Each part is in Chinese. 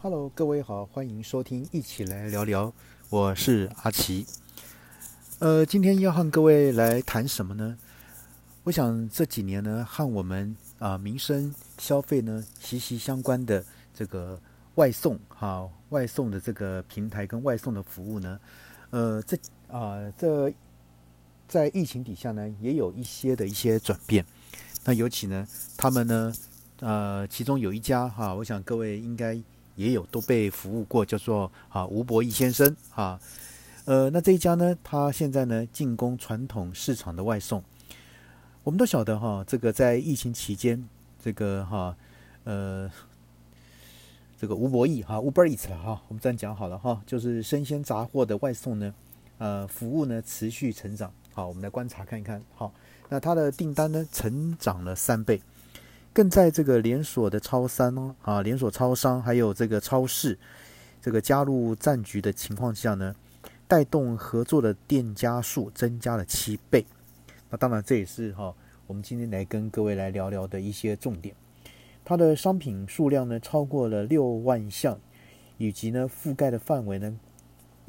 Hello，各位好，欢迎收听，一起来聊聊。我是阿奇。呃，今天要和各位来谈什么呢？我想这几年呢，和我们啊民生消费呢息息相关的这个外送哈，外送的这个平台跟外送的服务呢，呃，这啊这在疫情底下呢，也有一些的一些转变。那尤其呢，他们呢，呃，其中有一家哈，我想各位应该。也有都被服务过，叫做啊吴博义先生啊，呃，那这一家呢，他现在呢进攻传统市场的外送。我们都晓得哈，这个在疫情期间，这个哈呃这个吴博义哈 Uber Eats 了哈，我们这样讲好了哈，就是生鲜杂货的外送呢，呃，服务呢持续成长。好，我们来观察看一看。好，那它的订单呢成长了三倍。更在这个连锁的超商哦，啊，连锁超商还有这个超市，这个加入战局的情况下呢，带动合作的店家数增加了七倍。那当然这也是哈，我们今天来跟各位来聊聊的一些重点。它的商品数量呢超过了六万项，以及呢覆盖的范围呢，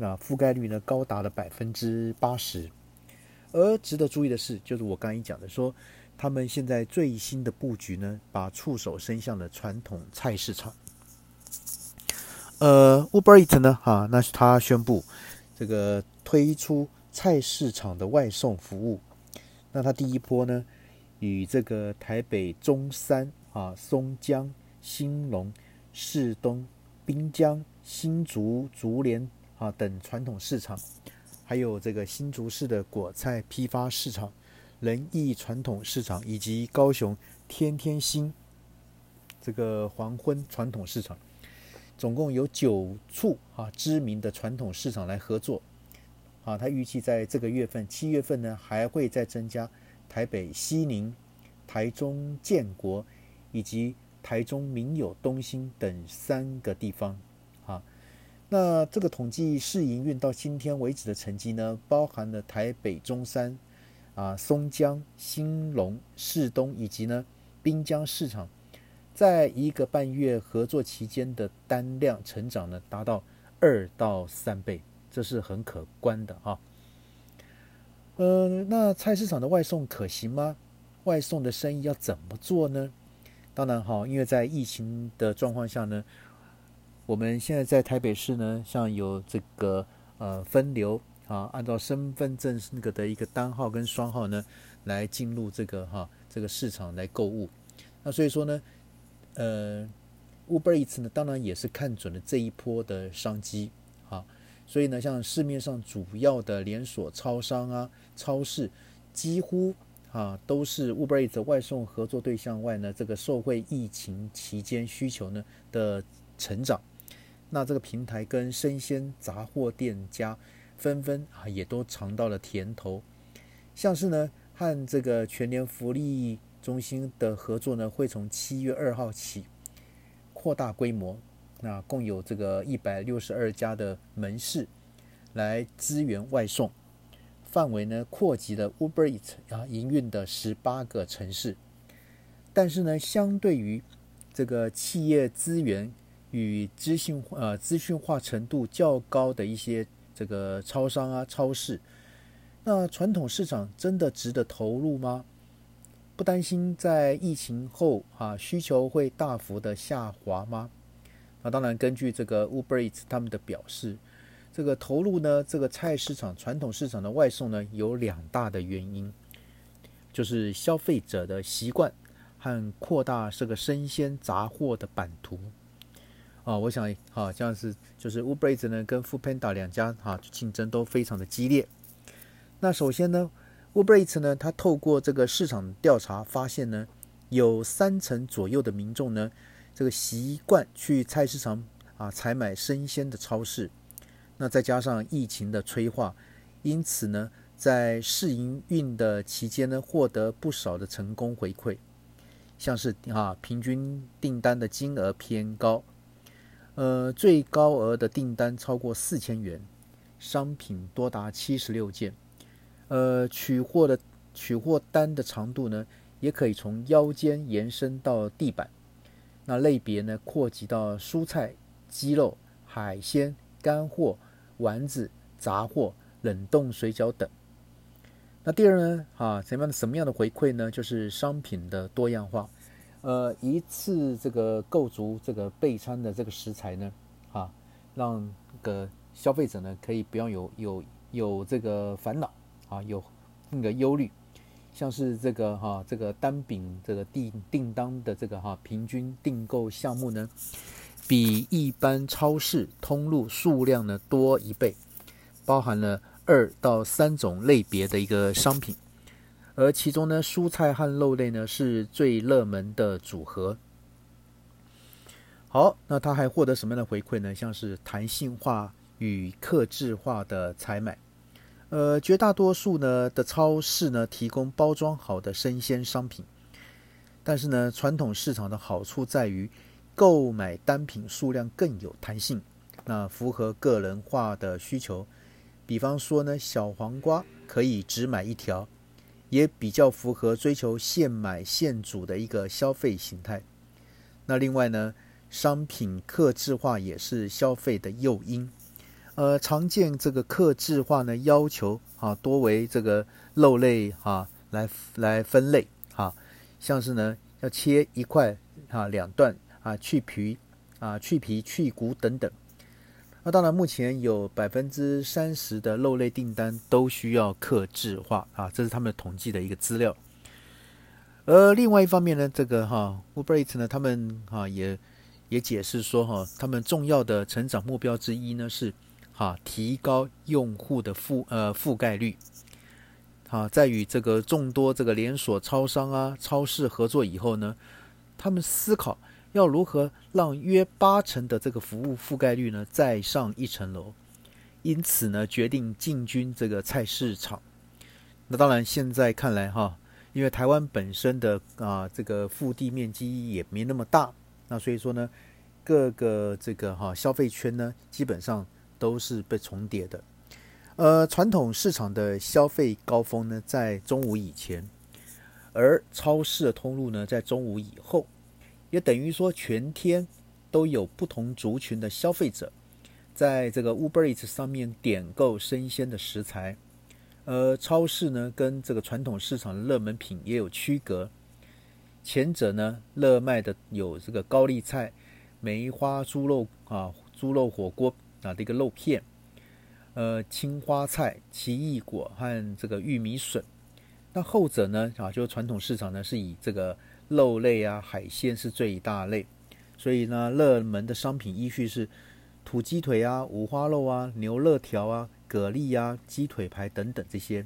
啊覆盖率呢高达了百分之八十。而值得注意的是，就是我刚才讲的说。他们现在最新的布局呢，把触手伸向了传统菜市场。呃，Uber Eat 呢，哈，那是他宣布这个推出菜市场的外送服务。那他第一波呢，与这个台北中山啊、松江、兴隆、市东、滨江、新竹竹联啊等传统市场，还有这个新竹市的果菜批发市场。仁义传统市场以及高雄天天星这个黄昏传统市场，总共有九处啊知名的传统市场来合作。啊，他预计在这个月份七月份呢，还会再增加台北西宁、台中建国以及台中民友东兴等三个地方。啊，那这个统计试营运到今天为止的成绩呢，包含了台北中山。啊，松江、兴隆、市东以及呢滨江市场，在一个半月合作期间的单量成长呢，达到二到三倍，这是很可观的啊。呃，那菜市场的外送可行吗？外送的生意要怎么做呢？当然哈，因为在疫情的状况下呢，我们现在在台北市呢，像有这个呃分流。啊，按照身份证那个的一个单号跟双号呢，来进入这个哈这个市场来购物。那所以说呢，呃，Uber Eats 呢，当然也是看准了这一波的商机啊。所以呢，像市面上主要的连锁超商啊、超市，几乎啊都是 Uber Eats 外送合作对象外呢，这个受惠疫情期间需求呢的成长。那这个平台跟生鲜杂货店家。纷纷啊，也都尝到了甜头。像是呢，和这个全联福利中心的合作呢，会从七月二号起扩大规模。那共有这个一百六十二家的门市来支援外送，范围呢扩及了 Uber Eats 啊营运的十八个城市。但是呢，相对于这个企业资源与资讯呃资讯化程度较高的一些。这个超商啊，超市，那传统市场真的值得投入吗？不担心在疫情后啊需求会大幅的下滑吗？那当然，根据这个 Uber Eats 他们的表示，这个投入呢，这个菜市场传统市场的外送呢，有两大的原因，就是消费者的习惯和扩大这个生鲜杂货的版图。啊，我想啊，像是就是 Uber 呢跟 f o o p a n d a 两家哈竞争都非常的激烈。那首先呢，Uber 呢，它透过这个市场调查发现呢，有三成左右的民众呢，这个习惯去菜市场啊采买生鲜的超市。那再加上疫情的催化，因此呢，在试营运的期间呢，获得不少的成功回馈，像是啊平均订单的金额偏高。呃，最高额的订单超过四千元，商品多达七十六件。呃，取货的取货单的长度呢，也可以从腰间延伸到地板。那类别呢，扩及到蔬菜鸡肉、海鲜、干货、丸子、杂货、冷冻水饺等。那第二呢，啊，什么样的什么样的回馈呢？就是商品的多样化。呃，一次这个购足这个备餐的这个食材呢，啊，让个消费者呢可以不要有有有这个烦恼啊，有那个忧虑。像是这个哈，这个单饼这个订订单的这个哈平均订购项目呢，比一般超市通路数量呢多一倍，包含了二到三种类别的一个商品，而其中呢，蔬菜和肉类呢是最热门的组合。好，那他还获得什么样的回馈呢？像是弹性化与克制化的采买。呃，绝大多数呢的超市呢提供包装好的生鲜商品，但是呢，传统市场的好处在于购买单品数量更有弹性，那符合个人化的需求。比方说呢，小黄瓜可以只买一条，也比较符合追求现买现煮的一个消费形态。那另外呢，商品客制化也是消费的诱因。呃，常见这个克制化呢，要求啊多为这个肉类啊来来分类哈，像是呢要切一块啊两段啊去皮啊去皮去骨等等。那当然，目前有百分之三十的肉类订单都需要克制化啊，这是他们统计的一个资料。而另外一方面呢，这个哈 Uber Eats 呢，他们哈也也解释说哈，他们重要的成长目标之一呢是。啊，提高用户的覆呃覆盖率。啊，在与这个众多这个连锁超商啊、超市合作以后呢，他们思考要如何让约八成的这个服务覆盖率呢再上一层楼。因此呢，决定进军这个菜市场。那当然，现在看来哈，因为台湾本身的啊这个腹地面积也没那么大，那所以说呢，各个这个哈消费圈呢，基本上。都是被重叠的，呃，传统市场的消费高峰呢在中午以前，而超市的通路呢在中午以后，也等于说全天都有不同族群的消费者在这个 Uber Eats 上面点购生鲜的食材，而超市呢跟这个传统市场的热门品也有区隔，前者呢热卖的有这个高丽菜、梅花猪肉啊、猪肉火锅。啊，的一个肉片，呃，青花菜、奇异果和这个玉米笋。那后者呢，啊，就是传统市场呢是以这个肉类啊、海鲜是最大类，所以呢，热门的商品依序是土鸡腿啊、五花肉啊、牛肋条啊、蛤蜊啊、鸡腿排等等这些。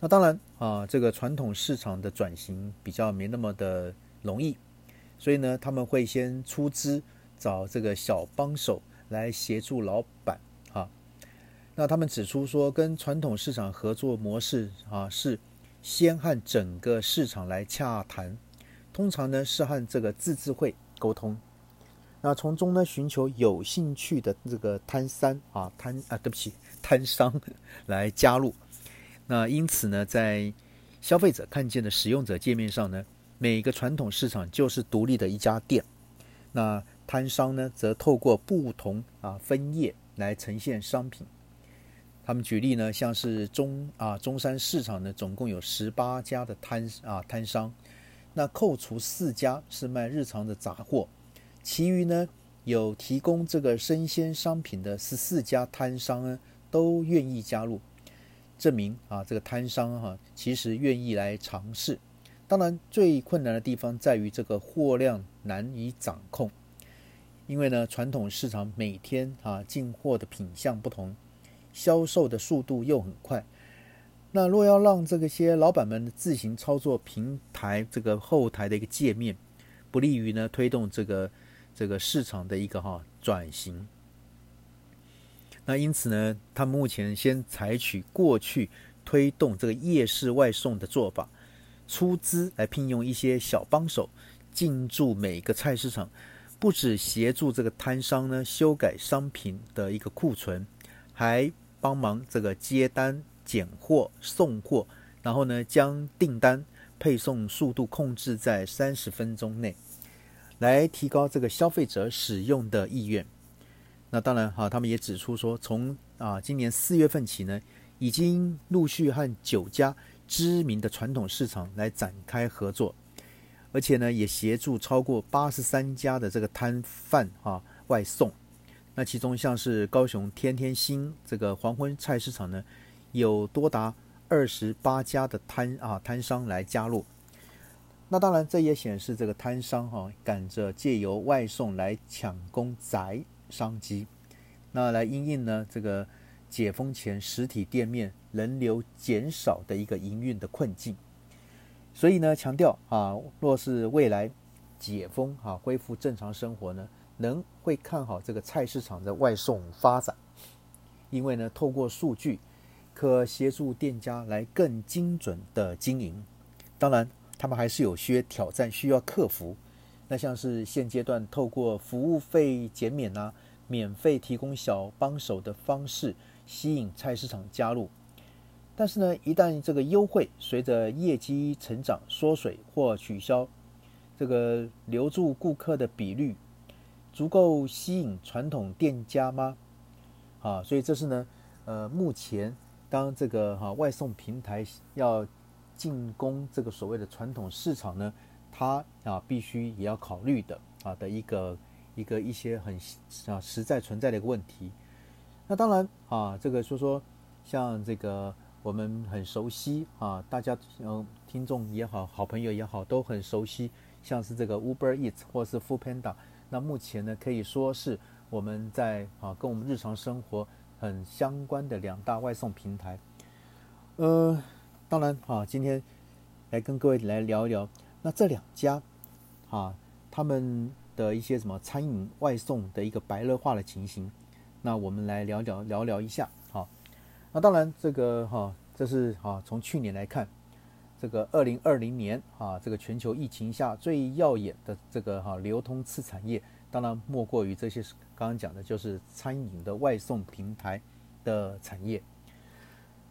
那当然啊，这个传统市场的转型比较没那么的容易，所以呢，他们会先出资找这个小帮手。来协助老板啊，那他们指出说，跟传统市场合作模式啊，是先和整个市场来洽谈，通常呢是和这个自治会沟通，那从中呢寻求有兴趣的这个摊商啊摊啊，对不起，摊商来加入。那因此呢，在消费者看见的使用者界面上呢，每个传统市场就是独立的一家店。那摊商呢，则透过不同啊分页来呈现商品。他们举例呢，像是中啊中山市场呢，总共有十八家的摊啊摊商，那扣除四家是卖日常的杂货，其余呢有提供这个生鲜商品的十四家摊商呢，都愿意加入，证明啊这个摊商哈其实愿意来尝试。当然，最困难的地方在于这个货量难以掌控。因为呢，传统市场每天啊进货的品相不同，销售的速度又很快。那若要让这个些老板们自行操作平台这个后台的一个界面，不利于呢推动这个这个市场的一个哈转型。那因此呢，他们目前先采取过去推动这个夜市外送的做法，出资来聘用一些小帮手进驻每个菜市场。不止协助这个摊商呢修改商品的一个库存，还帮忙这个接单、拣货、送货，然后呢将订单配送速度控制在三十分钟内。来提高这个消费者使用的意愿。那当然哈，他们也指出说，从啊今年四月份起呢，已经陆续和九家知名的传统市场来展开合作，而且呢也协助超过八十三家的这个摊贩啊外送。那其中像是高雄天天星这个黄昏菜市场呢，有多达二十八家的摊啊摊商来加入。那当然，这也显示这个摊商哈赶着借由外送来抢攻宅商机，那来应应呢这个解封前实体店面人流减少的一个营运的困境。所以呢，强调啊，若是未来解封啊恢复正常生活呢。能会看好这个菜市场的外送发展，因为呢，透过数据可协助店家来更精准的经营。当然，他们还是有些挑战需要克服。那像是现阶段透过服务费减免啊、免费提供小帮手的方式吸引菜市场加入，但是呢，一旦这个优惠随着业绩成长缩水或取消，这个留住顾客的比率。足够吸引传统店家吗？啊，所以这是呢，呃，目前当这个哈外送平台要进攻这个所谓的传统市场呢，它啊必须也要考虑的啊的一个一个一些很啊实在存在的一个问题。那当然啊，这个说说像这个我们很熟悉啊，大家嗯听众也好，好朋友也好，都很熟悉，像是这个 Uber Eats 或是 Food Panda。那目前呢，可以说是我们在啊跟我们日常生活很相关的两大外送平台。呃，当然啊，今天来跟各位来聊一聊，那这两家啊他们的一些什么餐饮外送的一个白热化的情形，那我们来聊聊聊聊一下。好，那当然这个哈，这是啊从去年来看。这个二零二零年啊，这个全球疫情下最耀眼的这个哈流通次产业，当然莫过于这些刚刚讲的，就是餐饮的外送平台的产业。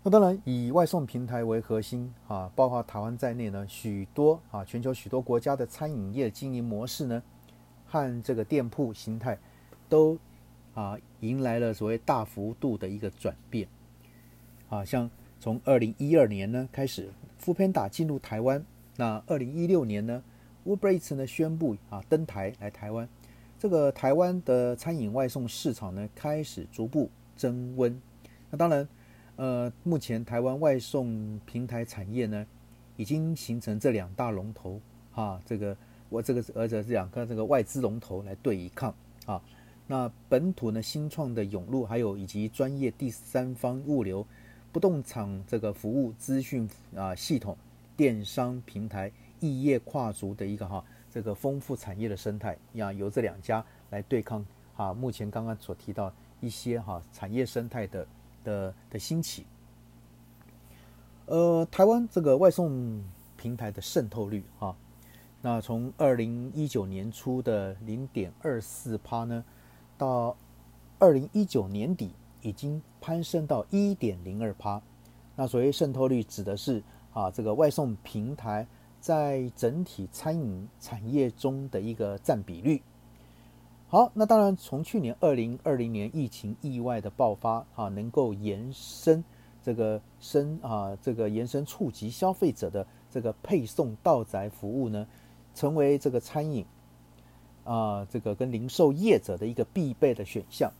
那当然以外送平台为核心啊，包括台湾在内呢，许多啊全球许多国家的餐饮业经营模式呢，和这个店铺形态都啊迎来了所谓大幅度的一个转变。啊，像从二零一二年呢开始。富片打进入台湾，那二零一六年呢，Uber Eats 呢宣布啊登台来台湾，这个台湾的餐饮外送市场呢开始逐步增温。那当然，呃，目前台湾外送平台产业呢已经形成这两大龙头啊，这个我这个而且这两个这个外资龙头来对抗啊。那本土呢新创的涌入，还有以及专业第三方物流。不动产这个服务资讯啊系统、电商平台、异业跨足的一个哈这个丰富产业的生态要，由这两家来对抗啊。目前刚刚所提到一些哈产业生态的的的兴起，呃，台湾这个外送平台的渗透率哈，那从二零一九年初的零点二四趴呢，到二零一九年底。已经攀升到一点零二趴。那所谓渗透率，指的是啊，这个外送平台在整体餐饮产业中的一个占比率。好，那当然，从去年二零二零年疫情意外的爆发啊，能够延伸这个伸啊，这个延伸触及消费者的这个配送到宅服务呢，成为这个餐饮啊，这个跟零售业者的一个必备的选项。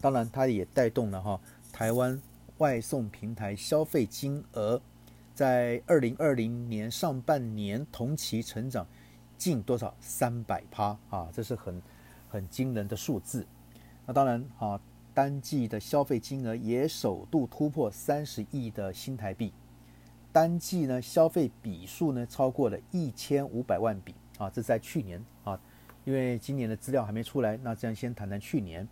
当然，它也带动了哈台湾外送平台消费金额在二零二零年上半年同期成长近多少三百趴啊，这是很很惊人的数字。那当然啊，单季的消费金额也首度突破三十亿的新台币，单季呢消费笔数呢超过了一千五百万笔啊，这在去年啊，因为今年的资料还没出来，那这样先谈谈去年。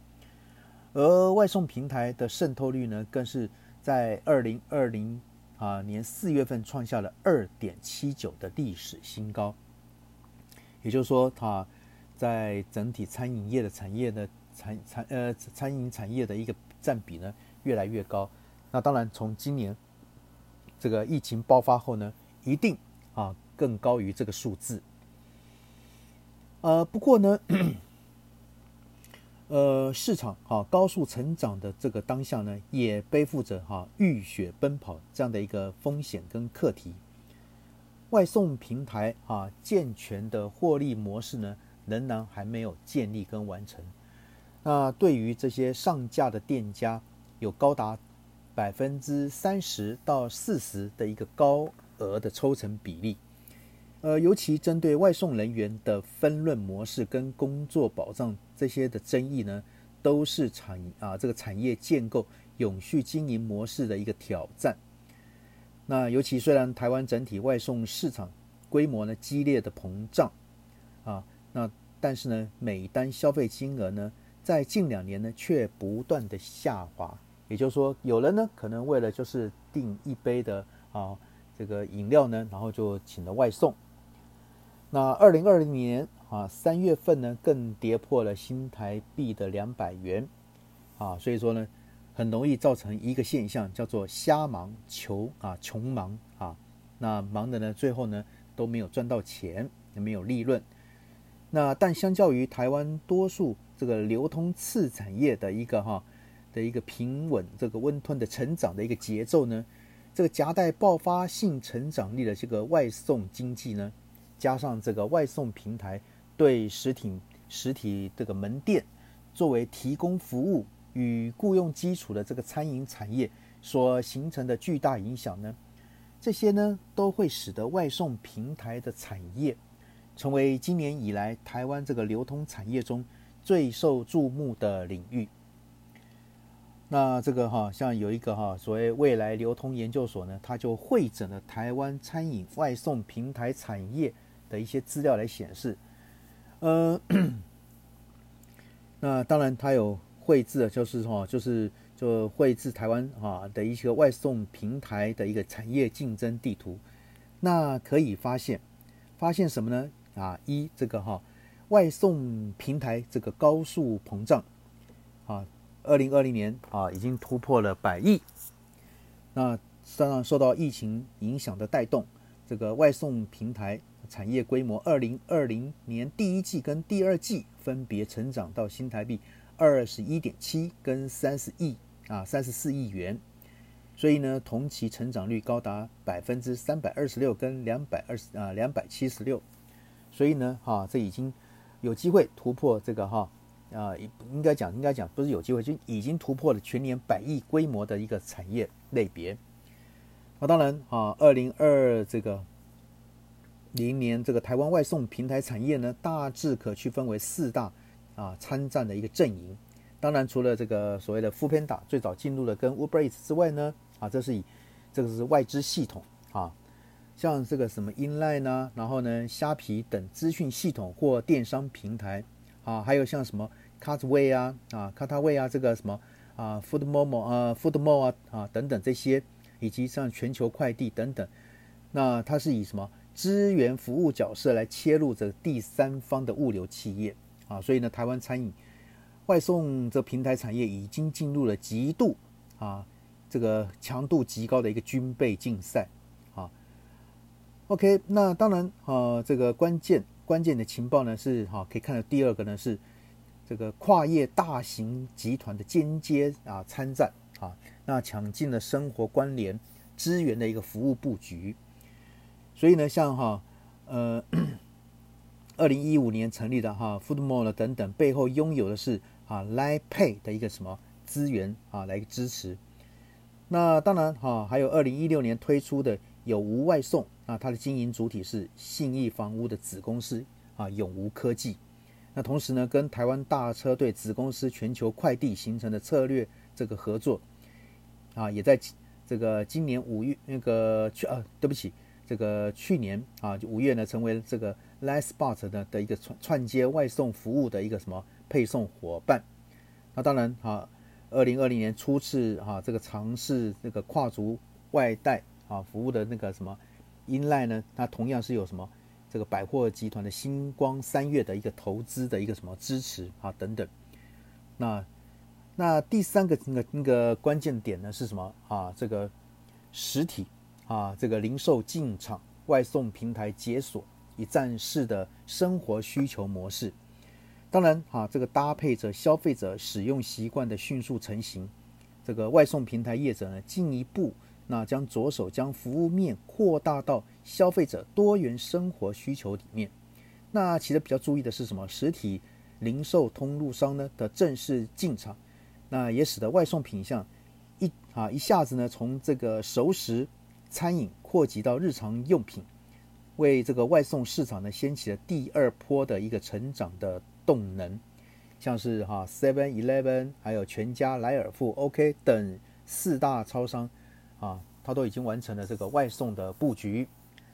而外送平台的渗透率呢，更是在二零二零啊年四月份创下了二点七九的历史新高。也就是说，它在整体餐饮业的产业的餐餐呃餐饮产业的一个占比呢越来越高。那当然，从今年这个疫情爆发后呢，一定啊更高于这个数字。呃，不过呢，呃，市场哈高速成长的这个当下呢，也背负着哈浴血奔跑这样的一个风险跟课题。外送平台啊健全的获利模式呢，仍然还没有建立跟完成。那对于这些上架的店家，有高达百分之三十到四十的一个高额的抽成比例。呃，尤其针对外送人员的分润模式跟工作保障这些的争议呢，都是产啊这个产业建构永续经营模式的一个挑战。那尤其虽然台湾整体外送市场规模呢激烈的膨胀啊，那但是呢每单消费金额呢在近两年呢却不断的下滑。也就是说，有人呢可能为了就是订一杯的啊这个饮料呢，然后就请了外送。那二零二零年啊三月份呢，更跌破了新台币的两百元啊，所以说呢，很容易造成一个现象，叫做瞎忙求啊穷忙啊，那忙的呢最后呢都没有赚到钱，也没有利润。那但相较于台湾多数这个流通次产业的一个哈的一个平稳这个温吞的成长的一个节奏呢，这个夹带爆发性成长力的这个外送经济呢。加上这个外送平台对实体实体这个门店作为提供服务与雇佣基础的这个餐饮产业所形成的巨大影响呢，这些呢都会使得外送平台的产业成为今年以来台湾这个流通产业中最受注目的领域。那这个哈，像有一个哈所谓未来流通研究所呢，它就会诊了台湾餐饮外送平台产业。的一些资料来显示，呃，那当然它有绘制的，就是哈，就是就绘制台湾啊的一些外送平台的一个产业竞争地图。那可以发现，发现什么呢？啊，一这个哈外送平台这个高速膨胀啊，二零二零年啊已经突破了百亿。那当然受到疫情影响的带动，这个外送平台。产业规模，二零二零年第一季跟第二季分别成长到新台币二十一点七跟三十亿啊三十四亿元，所以呢，同期成长率高达百分之三百二十六跟两百二十啊两百七十六，所以呢，哈，这已经有机会突破这个哈啊，应该讲应该讲不是有机会，就已经突破了全年百亿规模的一个产业类别。那当然啊，二零二这个。明年这个台湾外送平台产业呢，大致可区分为四大啊参战的一个阵营。当然，除了这个所谓的 f o o Panda 最早进入了跟 Uber Eats 之外呢，啊，这是以这个是外资系统啊，像这个什么 Inline 呢，然后呢虾皮等资讯系统或电商平台啊，还有像什么 Cartway 啊啊 Cartway 啊这个什么啊 Foodmomo 啊 Foodmo 啊啊等等这些，以及像全球快递等等，那它是以什么？支援服务角色来切入这第三方的物流企业啊，所以呢，台湾餐饮外送这平台产业已经进入了极度啊这个强度极高的一个军备竞赛啊。OK，那当然啊，这个关键关键的情报呢是哈，可以看到第二个呢是这个跨业大型集团的间接啊参战啊，那抢进了生活关联资源的一个服务布局。所以呢，像哈，呃，二零一五年成立的哈，Foodmall 等等，背后拥有的是啊 l i Pay 的一个什么资源啊，来支持。那当然哈，还有二零一六年推出的有无外送啊，它的经营主体是信义房屋的子公司啊，永无科技。那同时呢，跟台湾大车队子公司全球快递形成的策略这个合作啊，也在这个今年五月那个去啊，对不起。这个去年啊，就五月呢，成为这个 Lightspot 的的一个串串接外送服务的一个什么配送伙伴。那当然啊，二零二零年初次哈这个尝试这个跨足外带啊服务的那个什么 Inline 呢，它同样是有什么这个百货集团的星光三月的一个投资的一个什么支持啊等等。那那第三个那个那个关键点呢是什么啊？这个实体。啊，这个零售进场外送平台解锁一站式的生活需求模式。当然，哈，这个搭配着消费者使用习惯的迅速成型，这个外送平台业者呢，进一步那将着手将服务面扩大到消费者多元生活需求里面。那其实比较注意的是什么？实体零售通路商呢的正式进场，那也使得外送品项一啊一下子呢从这个熟食餐饮扩及到日常用品，为这个外送市场呢掀起了第二波的一个成长的。动能，像是哈 Seven Eleven，还有全家、莱尔富、OK 等四大超商啊，它都已经完成了这个外送的布局。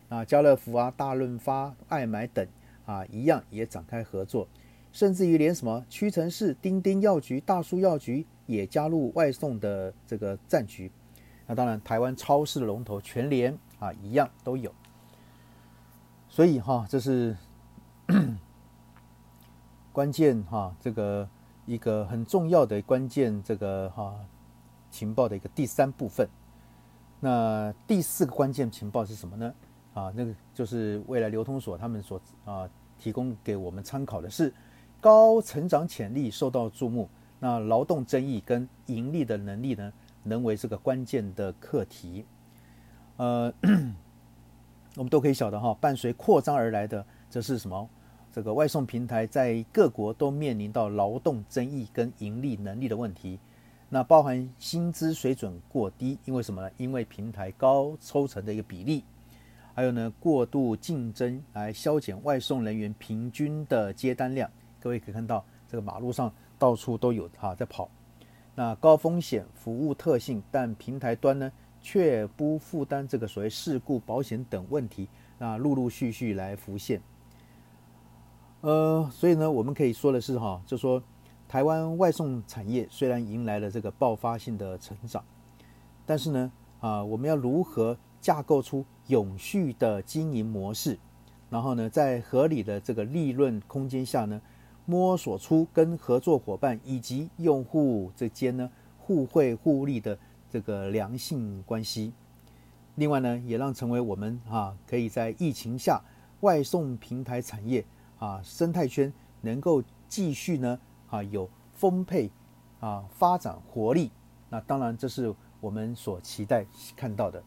那家乐福啊、大润发、爱买等啊，一样也展开合作，甚至于连什么屈臣氏、丁丁药局、大叔药局也加入外送的这个战局。那当然，台湾超市的龙头全联啊，一样都有。所以哈，这是。关键哈，这个一个很重要的关键，这个哈情报的一个第三部分。那第四个关键情报是什么呢？啊，那个就是未来流通所他们所啊提供给我们参考的是，高成长潜力受到注目，那劳动争议跟盈利的能力呢，能为这个关键的课题。呃，我们都可以晓得哈，伴随扩张而来的这是什么？这个外送平台在各国都面临到劳动争议跟盈利能力的问题，那包含薪资水准过低，因为什么呢？因为平台高抽成的一个比例，还有呢过度竞争来削减外送人员平均的接单量。各位可以看到，这个马路上到处都有哈在跑，那高风险服务特性，但平台端呢却不负担这个所谓事故保险等问题，那陆陆续续来浮现。呃，所以呢，我们可以说的是哈，就说台湾外送产业虽然迎来了这个爆发性的成长，但是呢，啊，我们要如何架构出永续的经营模式，然后呢，在合理的这个利润空间下呢，摸索出跟合作伙伴以及用户之间呢互惠互利的这个良性关系。另外呢，也让成为我们啊，可以在疫情下外送平台产业。啊，生态圈能够继续呢啊有丰沛啊发展活力，那当然这是我们所期待看到的。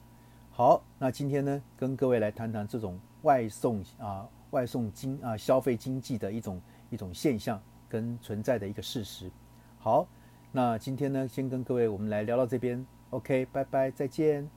好，那今天呢跟各位来谈谈这种外送啊外送经啊消费经济的一种一种现象跟存在的一个事实。好，那今天呢先跟各位我们来聊到这边，OK，拜拜，再见。